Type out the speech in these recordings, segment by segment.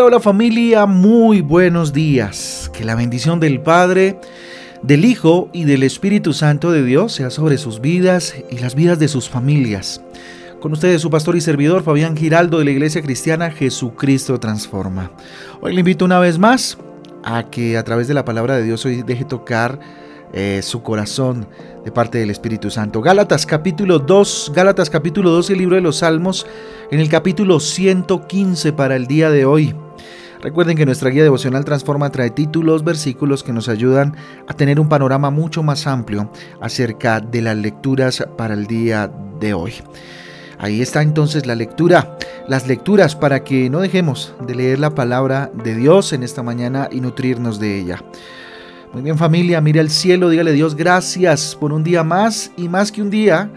Hola, familia, muy buenos días. Que la bendición del Padre, del Hijo y del Espíritu Santo de Dios sea sobre sus vidas y las vidas de sus familias. Con ustedes su pastor y servidor Fabián Giraldo de la Iglesia Cristiana Jesucristo Transforma. Hoy le invito una vez más a que a través de la palabra de Dios hoy deje tocar eh, su corazón de parte del Espíritu Santo. Gálatas capítulo 2, Gálatas capítulo 2, el libro de los Salmos, en el capítulo 115 para el día de hoy. Recuerden que nuestra guía devocional Transforma trae títulos, versículos que nos ayudan a tener un panorama mucho más amplio acerca de las lecturas para el día de hoy. Ahí está entonces la lectura, las lecturas para que no dejemos de leer la palabra de Dios en esta mañana y nutrirnos de ella. Muy bien familia, mire al cielo, dígale Dios gracias por un día más y más que un día,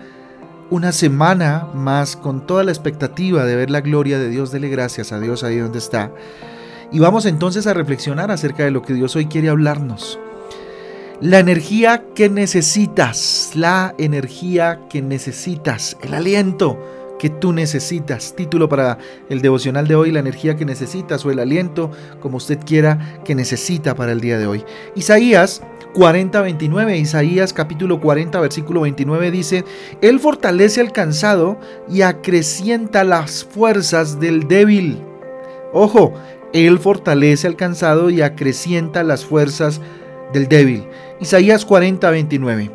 una semana más con toda la expectativa de ver la gloria de Dios. Dele gracias a Dios ahí donde está. Y vamos entonces a reflexionar acerca de lo que Dios hoy quiere hablarnos. La energía que necesitas, la energía que necesitas, el aliento que tú necesitas. Título para el devocional de hoy, la energía que necesitas o el aliento, como usted quiera, que necesita para el día de hoy. Isaías 40, 29, Isaías capítulo 40, versículo 29 dice, Él fortalece al cansado y acrecienta las fuerzas del débil. Ojo, Él fortalece al cansado y acrecienta las fuerzas del débil. Isaías 40, 29.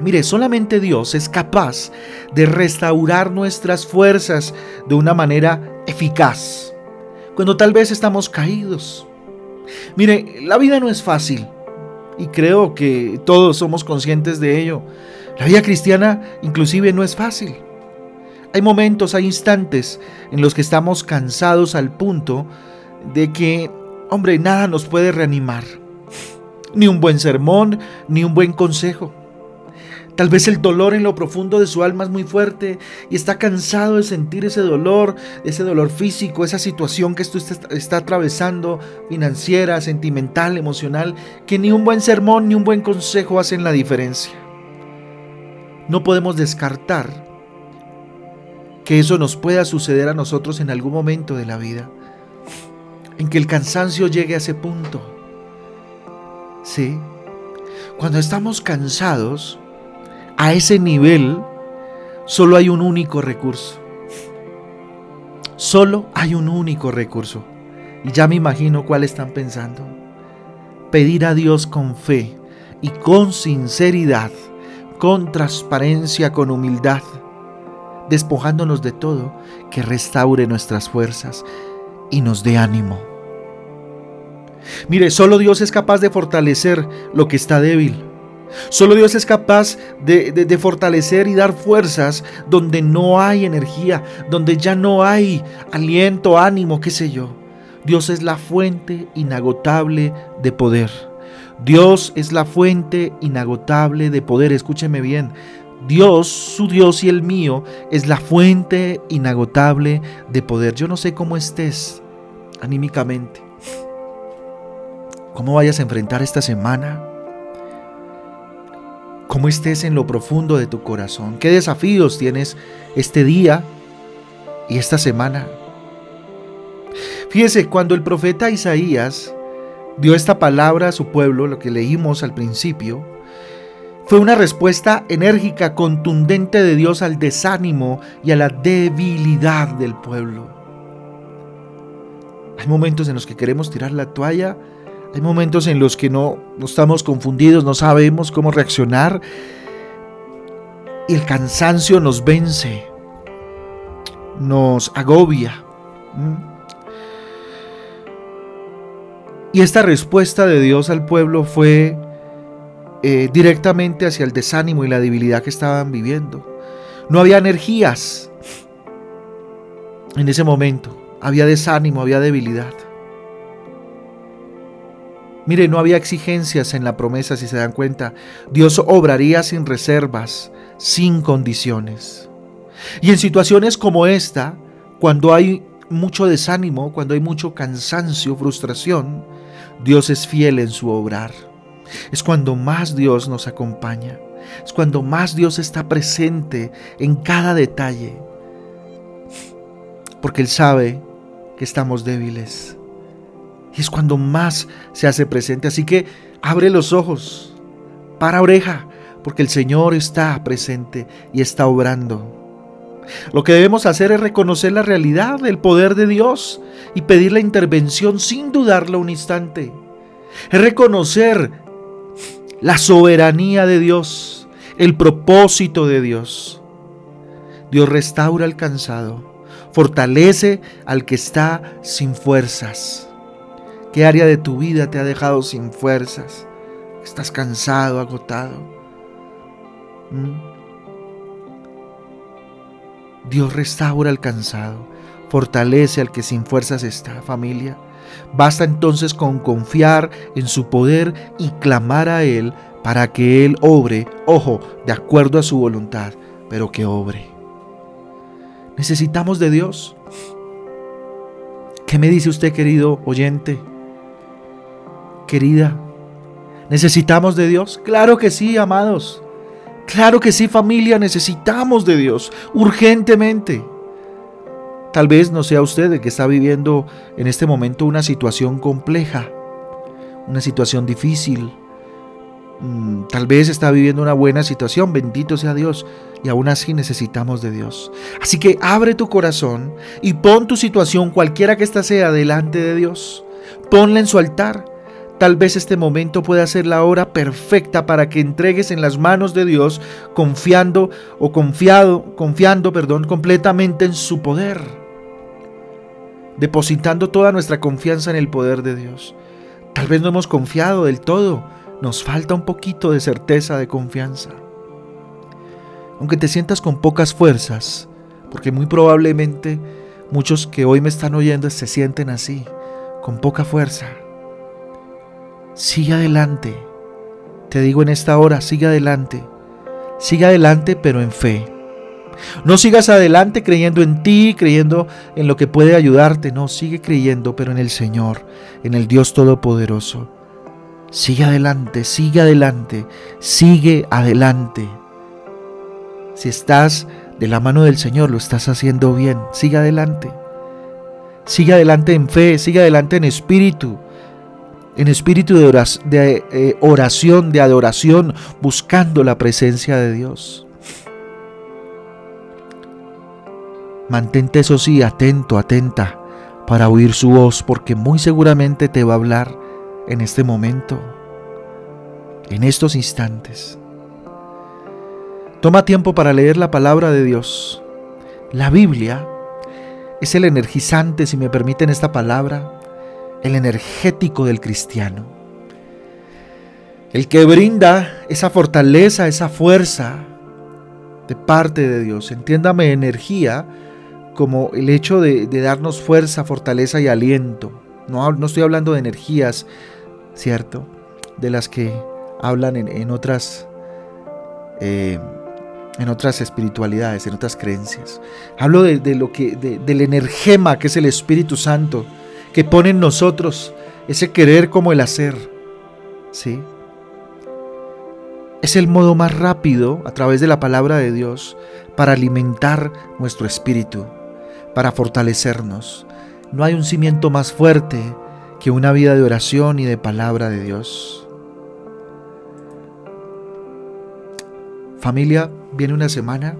Mire, solamente Dios es capaz de restaurar nuestras fuerzas de una manera eficaz, cuando tal vez estamos caídos. Mire, la vida no es fácil y creo que todos somos conscientes de ello. La vida cristiana inclusive no es fácil. Hay momentos, hay instantes en los que estamos cansados al punto de que, hombre, nada nos puede reanimar. Ni un buen sermón, ni un buen consejo. Tal vez el dolor en lo profundo de su alma es muy fuerte y está cansado de sentir ese dolor, ese dolor físico, esa situación que esto está, atravesando, financiera, sentimental, emocional, que ni un buen sermón ni un buen consejo hacen la diferencia. No podemos descartar que eso nos pueda suceder a nosotros en algún momento de la vida, en que el cansancio llegue a ese punto. Sí, cuando estamos cansados, a ese nivel solo hay un único recurso. Solo hay un único recurso. Y ya me imagino cuál están pensando. Pedir a Dios con fe y con sinceridad, con transparencia, con humildad, despojándonos de todo, que restaure nuestras fuerzas y nos dé ánimo. Mire, solo Dios es capaz de fortalecer lo que está débil. Solo Dios es capaz de, fortalecer y dar fuerzas donde no hay energía, donde ya no hay aliento, ánimo, qué sé yo. Dios es la fuente inagotable de poder. Dios es la fuente inagotable de poder. Escúcheme bien. Dios, su Dios y el mío, es la fuente inagotable de poder. Yo no sé cómo estés anímicamente. ¿Cómo vayas a enfrentar esta semana? cómo estés en lo profundo de tu corazón, qué desafíos tienes este día y esta semana. Fíjese, cuando el profeta Isaías dio esta palabra a su pueblo, lo que leímos al principio, fue una respuesta enérgica, contundente de Dios al desánimo y a la debilidad del pueblo. Hay momentos en los que queremos tirar la toalla, hay momentos en los que no, estamos confundidos, no sabemos cómo reaccionar y el cansancio nos vence, nos agobia. Y esta respuesta de Dios al pueblo fue eh, directamente hacia el desánimo y la debilidad que estaban viviendo. No había energías en ese momento, había desánimo, había debilidad. Mire, no había exigencias en la promesa, si se dan cuenta. Dios obraría sin reservas, sin condiciones. Y en situaciones como esta, cuando hay mucho desánimo, cuando hay mucho cansancio, frustración, Dios es fiel en su obrar. Es cuando más Dios nos acompaña. Es cuando más Dios está presente en cada detalle. Porque Él sabe que estamos débiles. Y es cuando más se hace presente. Así que abre los ojos, para oreja, porque el Señor está presente y está obrando. Lo que debemos hacer es reconocer la realidad del poder de Dios y pedir la intervención sin dudarlo un instante. Es reconocer la soberanía de Dios, el propósito de Dios. Dios restaura al cansado, fortalece al que está sin fuerzas. ¿Qué área de tu vida te ha dejado sin fuerzas? Estás cansado, agotado. ¿Mm? Dios restaura al cansado, fortalece al que sin fuerzas está, familia. Basta entonces con confiar en su poder y clamar a Él para que Él obre, ojo, de acuerdo a su voluntad, pero que obre. Necesitamos de Dios. ¿Qué me dice usted, querido oyente? querida? ¿Necesitamos de Dios? Claro que sí, amados. Claro que sí, familia, necesitamos de Dios urgentemente. Tal vez no sea usted el que está viviendo en este momento una situación compleja, una situación difícil. Mm, tal vez está viviendo una buena situación, bendito sea Dios, y aún así necesitamos de Dios. Así que abre tu corazón y pon tu situación, cualquiera que ésta sea, delante de Dios. Ponla en su altar Tal vez este momento pueda ser la hora perfecta para que entregues en las manos de Dios confiando o confiado, confiando, perdón, completamente en su poder. Depositando toda nuestra confianza en el poder de Dios. Tal vez no hemos confiado del todo, nos falta un poquito de certeza de confianza. Aunque te sientas con pocas fuerzas, porque muy probablemente muchos que hoy me están oyendo se sienten así, con poca fuerza Sigue adelante. Te digo en esta hora, sigue adelante. Sigue adelante pero en fe. No sigas adelante creyendo en ti, creyendo en lo que puede ayudarte. No, sigue creyendo pero en el Señor, en el Dios Todopoderoso. Sigue adelante, sigue adelante, sigue adelante. Si estás de la mano del Señor, lo estás haciendo bien. Sigue adelante. Sigue adelante en fe, sigue adelante en espíritu en espíritu de eh, oración, de adoración, buscando la presencia de Dios. Mantente eso sí, atento, atenta, para oír su voz, porque muy seguramente te va a hablar en este momento, en estos instantes. Toma tiempo para leer la palabra de Dios. La Biblia es el energizante, si me permiten esta palabra, el energético del cristiano. El que brinda esa fortaleza, esa fuerza de parte de Dios. Entiéndame energía como el hecho de, darnos fuerza, fortaleza y aliento. No, estoy hablando de energías, ¿cierto? De las que hablan en, otras... Eh, en otras espiritualidades, en otras creencias. Hablo de, lo que, del energema que es el Espíritu Santo, que pone en nosotros ese querer como el hacer. ¿Sí? Es el modo más rápido a través de la palabra de Dios para alimentar nuestro espíritu, para fortalecernos. No hay un cimiento más fuerte que una vida de oración y de palabra de Dios. Familia, viene una semana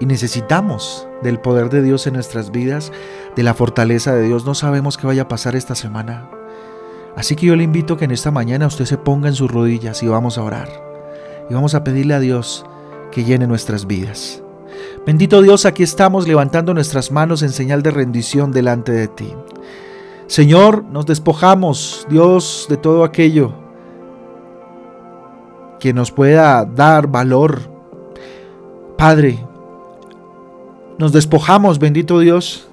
y necesitamos del poder de Dios en nuestras vidas, de la fortaleza de Dios. No sabemos qué vaya a pasar esta semana. Así que yo le invito a que en esta mañana usted se ponga en sus rodillas y vamos a orar. Y vamos a pedirle a Dios que llene nuestras vidas. Bendito Dios, aquí estamos levantando nuestras manos en señal de rendición delante de ti. Señor, nos despojamos, Dios, de todo aquello que nos pueda dar valor. Padre, nos despojamos, bendito Dios,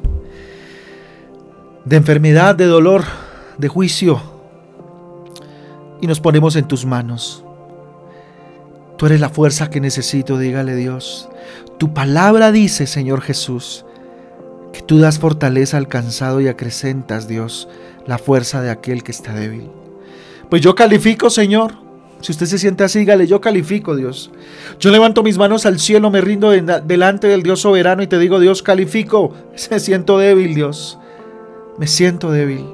de enfermedad, de dolor, de juicio, y nos ponemos en tus manos. Tú eres la fuerza que necesito, dígale Dios. Tu palabra dice, Señor Jesús, que tú das fortaleza al cansado y acrecentas, Dios, la fuerza de aquel que está débil. Pues yo califico, Señor, Si usted se siente así, dígale, yo califico, Dios. Yo levanto mis manos al cielo, me rindo delante del Dios soberano y te digo, Dios, califico. Me siento débil, Dios. Me siento débil.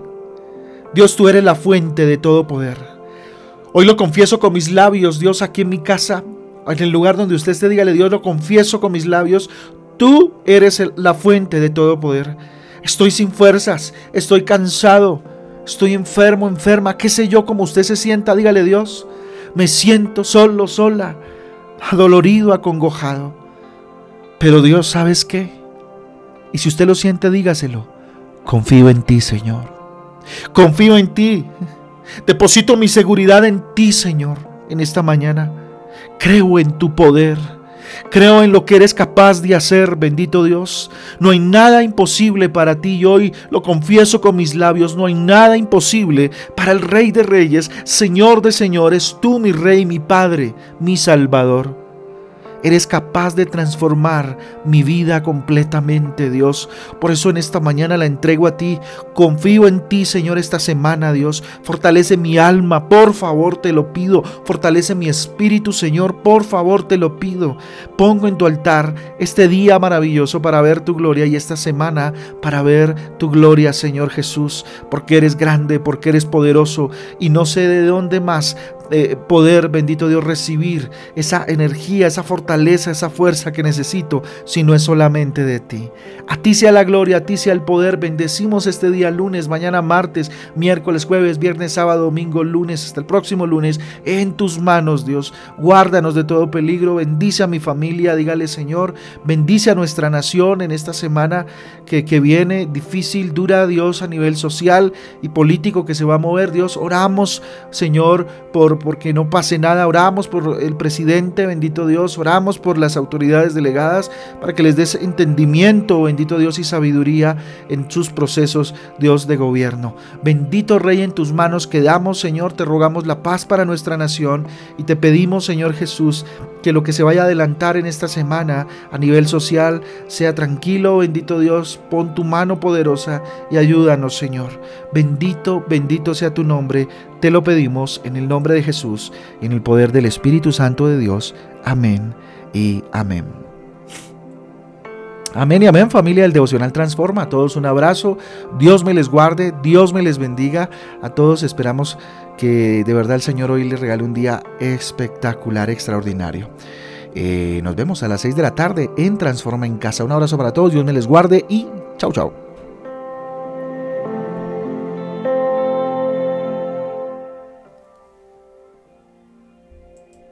Dios, tú eres la fuente de todo poder. Hoy lo confieso con mis labios, Dios, aquí en mi casa. En el lugar donde usted esté, dígale, Dios, lo confieso con mis labios. Tú eres la fuente de todo poder. Estoy sin fuerzas, estoy cansado, estoy enfermo, enferma, qué sé yo, como usted se sienta, dígale Dios me siento solo, sola, adolorido, acongojado. Pero Dios, ¿sabes qué? Y si usted lo siente, dígaselo. Confío en ti, Señor. Confío en ti. Deposito mi seguridad en ti, Señor, en esta mañana. Creo en tu poder. Creo en lo que eres capaz de hacer, bendito Dios. No hay nada imposible para ti y hoy lo confieso con mis labios. No hay nada imposible para el Rey de Reyes, Señor de Señores, tú mi Rey, mi Padre, mi Salvador. Eres capaz de transformar mi vida completamente, Dios. Por eso en esta mañana la entrego a ti. Confío en ti, Señor, esta semana, Dios. Fortalece mi alma, por favor, te lo pido. Fortalece mi espíritu, Señor, por favor, te lo pido. Pongo en tu altar este día maravilloso para ver tu gloria y esta semana para ver tu gloria, Señor Jesús, porque eres grande, porque eres poderoso y no sé de dónde más eh, poder, bendito Dios, recibir esa energía, esa fortaleza, esa fuerza que necesito, si no es solamente de ti. A ti sea la gloria, a ti sea el poder. Bendecimos este día lunes, mañana martes, miércoles, jueves, viernes, sábado, domingo, lunes, hasta el próximo lunes, en tus manos, Dios. Guárdanos de todo peligro, bendice a mi familia, dígale Señor, bendice a nuestra nación en esta semana que, que viene, difícil, dura, Dios, a nivel social y político que se va a mover, Dios. Oramos, Señor, por porque no pase nada. Oramos por el presidente, bendito Dios. Oramos por las autoridades delegadas para que les des entendimiento, bendito Dios, y sabiduría en sus procesos, Dios de gobierno. Bendito Rey, en tus manos quedamos, Señor. Te rogamos la paz para nuestra nación y te pedimos, Señor Jesús, que lo que se vaya a adelantar en esta semana a nivel social sea tranquilo, bendito Dios. Pon tu mano poderosa y ayúdanos, Señor. Bendito, bendito sea tu nombre. Te lo pedimos en el nombre de Jesús y en el poder del Espíritu Santo de Dios. Amén y amén. Amén y amén familia del Devocional Transforma. A todos un abrazo. Dios me les guarde, Dios me les bendiga. A todos esperamos que de verdad el Señor hoy les regale un día espectacular, extraordinario. Eh, nos vemos a las 6 de la tarde en Transforma en Casa. Un abrazo para todos, Dios me les guarde y chau chau.